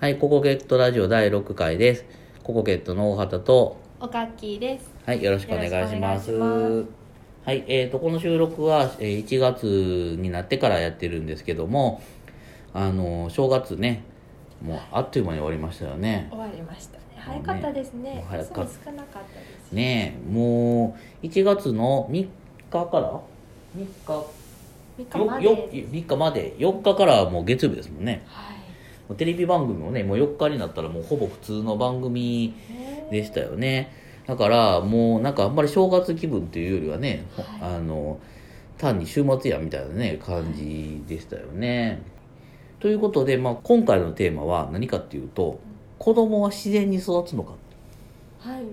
はい、ココケットラジオ第6回です。ココケットの大畑と、おかっきーです。はい、よろしくお願いします。よろしくお願いしはい、えーと、この収録は、えー1月になってからやってるんですけども、あの、正月ね、もうあっという間に終わりましたよね。終わりましたね。早かったですね。もう早。ねえ、もう、1月の3日から ?3 日？三日までよよです。3日まで4日からはもう月曜日ですもんねはい。テレビ番組もねもう4日になったらもうほぼ普通の番組ねでしたよね。だからもうなんかあんまり正月気分というよりはね、はい。あの単に週末やみたいなね感じでしたよね、ということで、まあ、今回のテーマは何かっていうと子供は自然に育つのか。はい。っ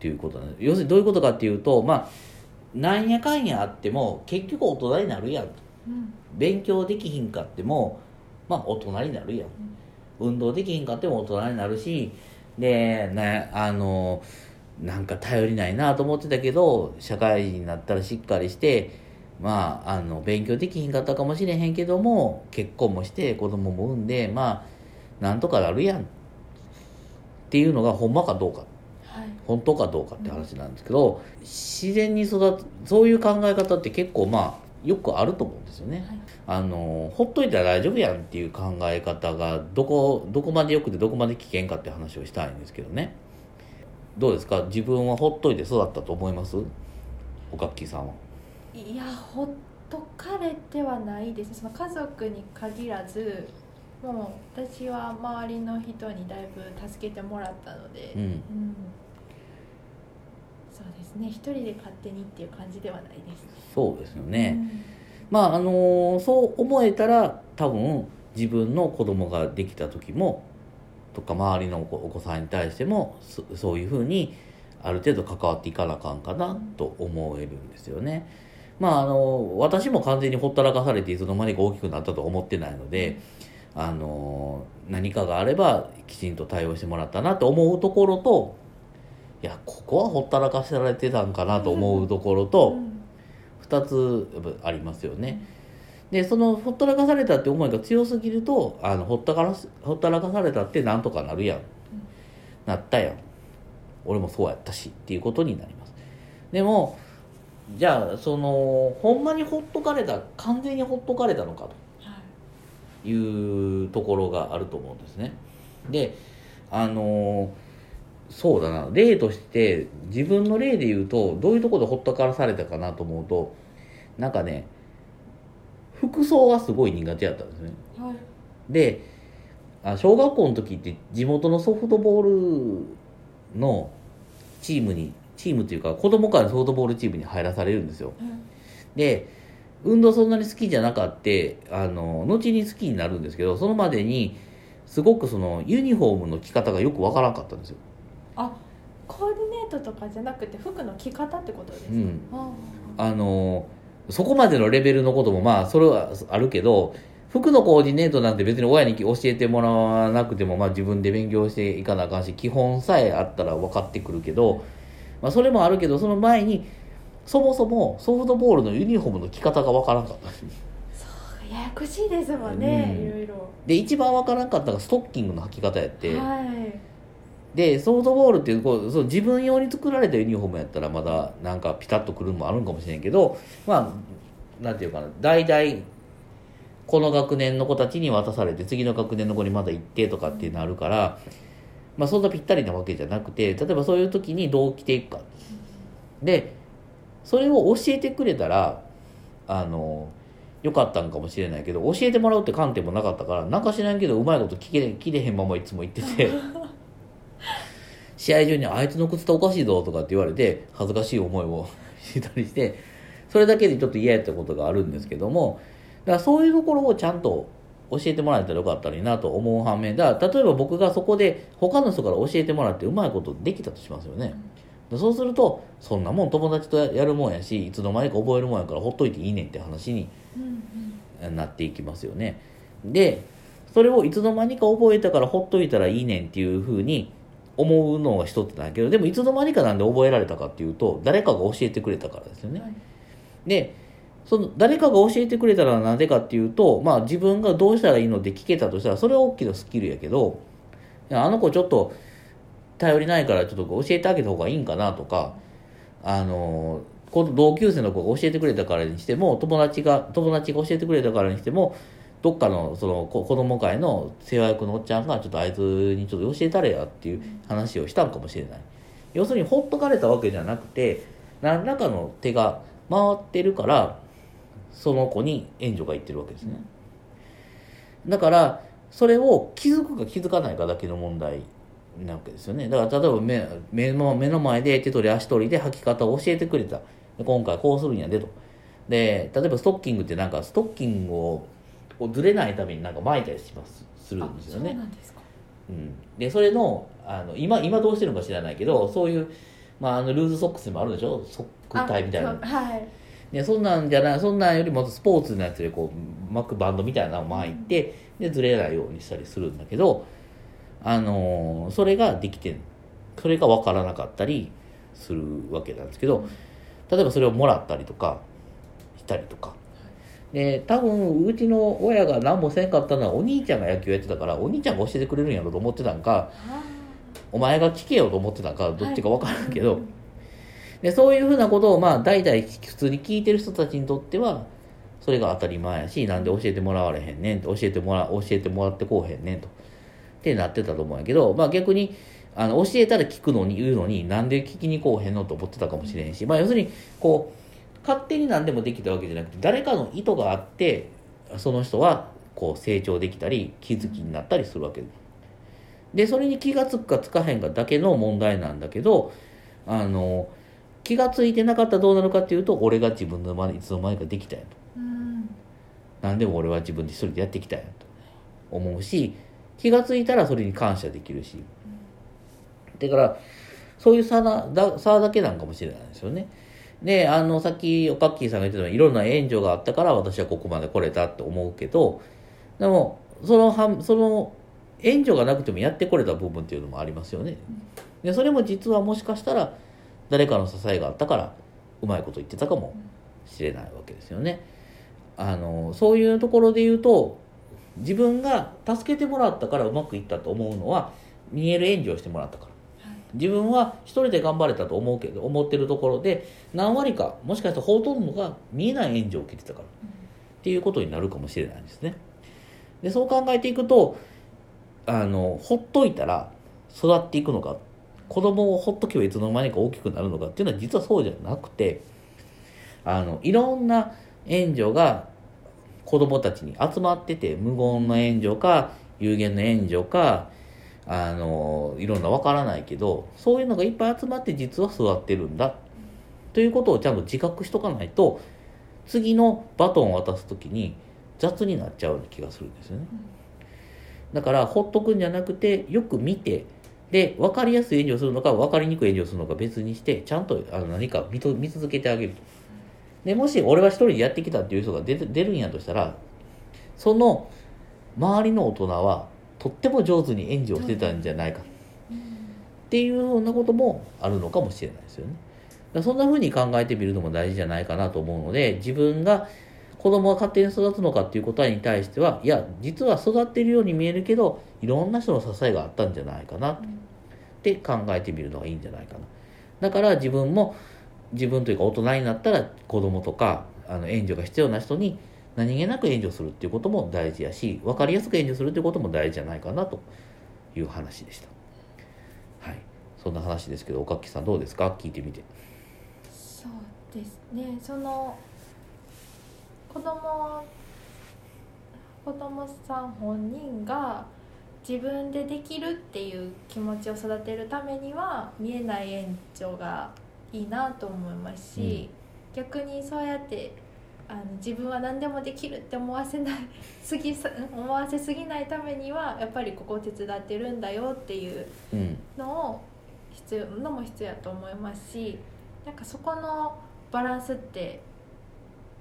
ていうことなんです。要するにどういうことかっていうとまあなんやかんやあっても結局大人になるやん。うん。勉強できひんかってもまあ大人になるやん。運動できひんかっても大人になるしでねあのなんか頼りないなと思ってたけど社会人になったらしっかりしてまああの勉強できひんかったかもしれへんけども結婚もして子供も産んでまあなんとかなるやん。っていうのがほんまかどうか。はい。本当かどうかって話なんですけど自然に育つそういう考え方って結構まあよくあると思うんですよね。はい。あのほっといたら大丈夫やんっていう考え方がどこどこまでよくてどこまで危険かって話をしたいんですけどねどうですか？自分はほっといて育ったと思います？おかっきーさんはいや、ほっとかれてはないですね。その家族に限らず。もう私は周りの人にだいぶ助けてもらったので、うんうんそうですね。一人で勝手にっていう感じではないですそうですよね、うん。まああのそう思えたら多分自分の子供ができた時もとか周りのお子さんに対してもそそういうふうにある程度関わっていかなあかんかなと思えるんですよね。まああの私も完全にほったらかされていつの間にか大きくなったとは思ってないので、あの何かがあればきちんと対応してもらったなと思うところといやここはほったらかされてたんかなと思うところと、うん2つありますよね。でそのほったらかされたって思いが強すぎるとあのほったからすほったらかされたってなんとかなるやん、なったやん。俺もそうやったしっていうことになります。でもじゃあそのほんまにほっとかれた完全にほっとかれたのかはい。というところがあると思うんですね。であのそうだな。例として自分の例で言うとどういうところでほったからされたかなと思うとなんかね服装がすごい苦手だったんですね。はい。であ小学校の時って地元のソフトボールのチームにチームというか子供からソフトボールチームに入らされるんですよ。で運動そんなに好きじゃなかってあの後に好きになるんですけどそのまでにすごくそのユニフォームの着方がよくわからんかったんですよ、あコーディネートとかじゃなくて服の着方ってことですか、うん、ああのそこまでのレベルのこともまあそれはあるけど服のコーディネートなんて別に親に教えてもらわなくてもまあ自分で勉強していかなあかんし基本さえあったら分かってくるけど、まあ、それもあるけどその前にそもそもソフトボールのユニフォームの着方が分からんかった。そうややこしいですもんね、うん。いろいろ。で一番分からんかったのがストッキングの履き方やって、はいでソフトボールっていうこうそう自分用に作られたユニフォームやったらまだなんかピタッとくるのもあるんかもしれんけどまあなんていうかな大体この学年の子たちに渡されて次の学年の子にまだ行ってとかってなるから、まあ、そんなぴったりなわけじゃなくて例えばそういう時にどう着ていくか。でそれを教えてくれたらあのよかったんかもしれないけど教えてもらうって観点もなかったからなんか知らんけどうまいこと聞け聞れへんままいつも言ってて。試合中に「あいつの靴下おかしいぞ」とかって言われて恥ずかしい思いを したりしてそれだけでちょっと嫌やったことがあるんですけどもだからそういうところをちゃんと教えてもらえたらよかったらいいなと思う反面だ例えば僕がそこで他の人から教えてもらってうまいことできたとしますよね。でそうするとそんなもん友達とやるもんやしいつの間にか覚えるもんやからほっといていいねんって話になっていきますよねでそれをいつの間にか覚えたからほっといたらいいねんっていうふうに思うのが一つだけどでもいつの間にかなんで覚えられたかっていうと誰かが教えてくれたからですよね、はい。でその誰かが教えてくれたらなぜかっていうと、まあ、自分がどうしたらいいのって聞けたとしたらそれは大きなスキルやけどあの子ちょっと頼りないからちょっと教えてあげた方がいいんかなとかあのこの同級生の子が教えてくれたからにしても友達が友達が教えてくれたからにしてもどっかのその子子供会の世話役のおっちゃんがちょっとあいつにちょっと教えたれやっていう話をしたんかもしれない。要するにほっとかれたわけじゃなくて何らかの手が回ってるからその子に援助がいってるわけですね。だからそれを気づくか気づかないかだけの問題なわけですよね。だから例えば目目の目の前で手取り足取りで履き方を教えてくれた。今回こうするんやでと。で例えばストッキングってなんかストッキングをこうずれないためになんか巻いたりしますするんですよね。でそれのあの今今どうしてるのか知らないけどそういう、まあ、あのルーズソックスもあるでしょ？ソックタイみたいな。あはい。でそんなんじゃないそんなんよりもスポーツのやつでこう巻くバンドみたいなのを巻いてでずれないようにしたりするんだけどあのーそれができてんそれが分からなかったりするわけなんですけど例えばそれをもらったりとかしたりとかで多分うちの親が何もせんかったのはお兄ちゃんが野球やってたからお兄ちゃんが教えてくれるんやろと思ってたんかあお前が聞けよと思ってたんかどっちか分からんけど、はいでそういうふうなことをまあ代々普通に聞いてる人たちにとってはそれが当たり前やしなんで教えてもらわれへんねんと教えてもら教えてもらってこうへんねんと。ってなってたと思うんやけど、まあ、逆にあの教えたら聞くのに言うのになんで聞きにこうへんのと思ってたかもしれんし、まあ、要するにこう勝手に何でもできたわけじゃなくて誰かの意図があってその人はこう成長できたり気づきになったりするわけ。です。でそれに気がつくかつかへんかだけの問題なんだけどあの気がついてなかったらどうなるかっていうと俺が自分のまでいつの間にかできたんやと。うん。何でも俺は自分で一人でやってきたんやと。思うし気がついたらそれに感謝できるし。だからそういう差だだ差だけなんかもしれないですよねであのさっきおかっきーさんが言ってたようにいろんな援助があったから私はここまで来れたって思うけどでもそのはその援助がなくてもやってこれた部分っていうのもありますよね。でそれも実はもしかしたら誰かの支えがあったからうまいこと言ってたかもしれないわけですよね。あのそういうところで言うと自分が助けてもらったからうまくいったと思うのは見える援助をしてもらったから。自分は一人で頑張れたと思うけど思ってるところで何割かもしかしたらほとんどが見えない援助を受けてたからっていうことになるかもしれないんですね。でそう考えていくとあのほっといたら育っていくのか子供をほっとけばいつの間にか大きくなるのかっていうのは実はそうじゃなくてあのいろんな援助が子供たちに集まってて無言の援助か有限の援助かあのいろんなわからないけどそういうのがいっぱい集まって実は育ってるんだということをちゃんと自覚しとかないと次のバトンを渡す時に雑になっちゃうような気がするんですよね。だからほっとくんじゃなくてよく見てで分かりやすい援助をするのか分かりにくい援助をするのか別にしてちゃんとあの何か見と見続けてあげると。でもし俺は一人でやってきたっていう人が出出るんやとしたらその周りの大人はとっても上手に援助をしてたんじゃないかっていうようなこともあるのかもしれないですよね。だそんな風に考えてみるのも大事じゃないかなと思うので自分が子供が勝手に育つのかっていう答えに対してはいや実は育ってるように見えるけどいろんな人の支えがあったんじゃないかなって考えてみるのがいいんじゃないかな。だから自分も自分というか大人になったら子供とかあの援助が必要な人に何気なく援助するっていうことも大事やし分かりやすく援助するっていうことも大事じゃないかなという話でした。はい。そんな話ですけどおかっきさんどうですか？聞いてみて。そうですね。その子供子供さん本人が自分でできるっていう気持ちを育てるためには見えない援助がいいなと思いますし、逆にそうやってあの自分は何でもできるって思わせないすぎさ思わせすぎないためにはやっぱりここを手伝ってるんだよっていううん。のを必要のも必要やと思いますしなんかそこのバランスって、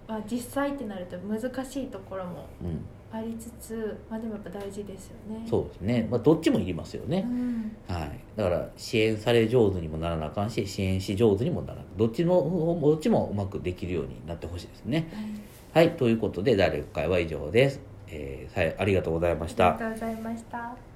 まあ、実際ってなると難しいところもうんありつつ、まあ、でもやっぱ大事ですよね。そうですね、まあ、どっちもいりますよね、うん。はい、だから支援され上手にもならなあかんし支援し上手にもならなどっちもどっちもうまくできるようになってほしいですね。はい。はい。ということで第6回は以上です、えーありがとうございました。ありがとうございました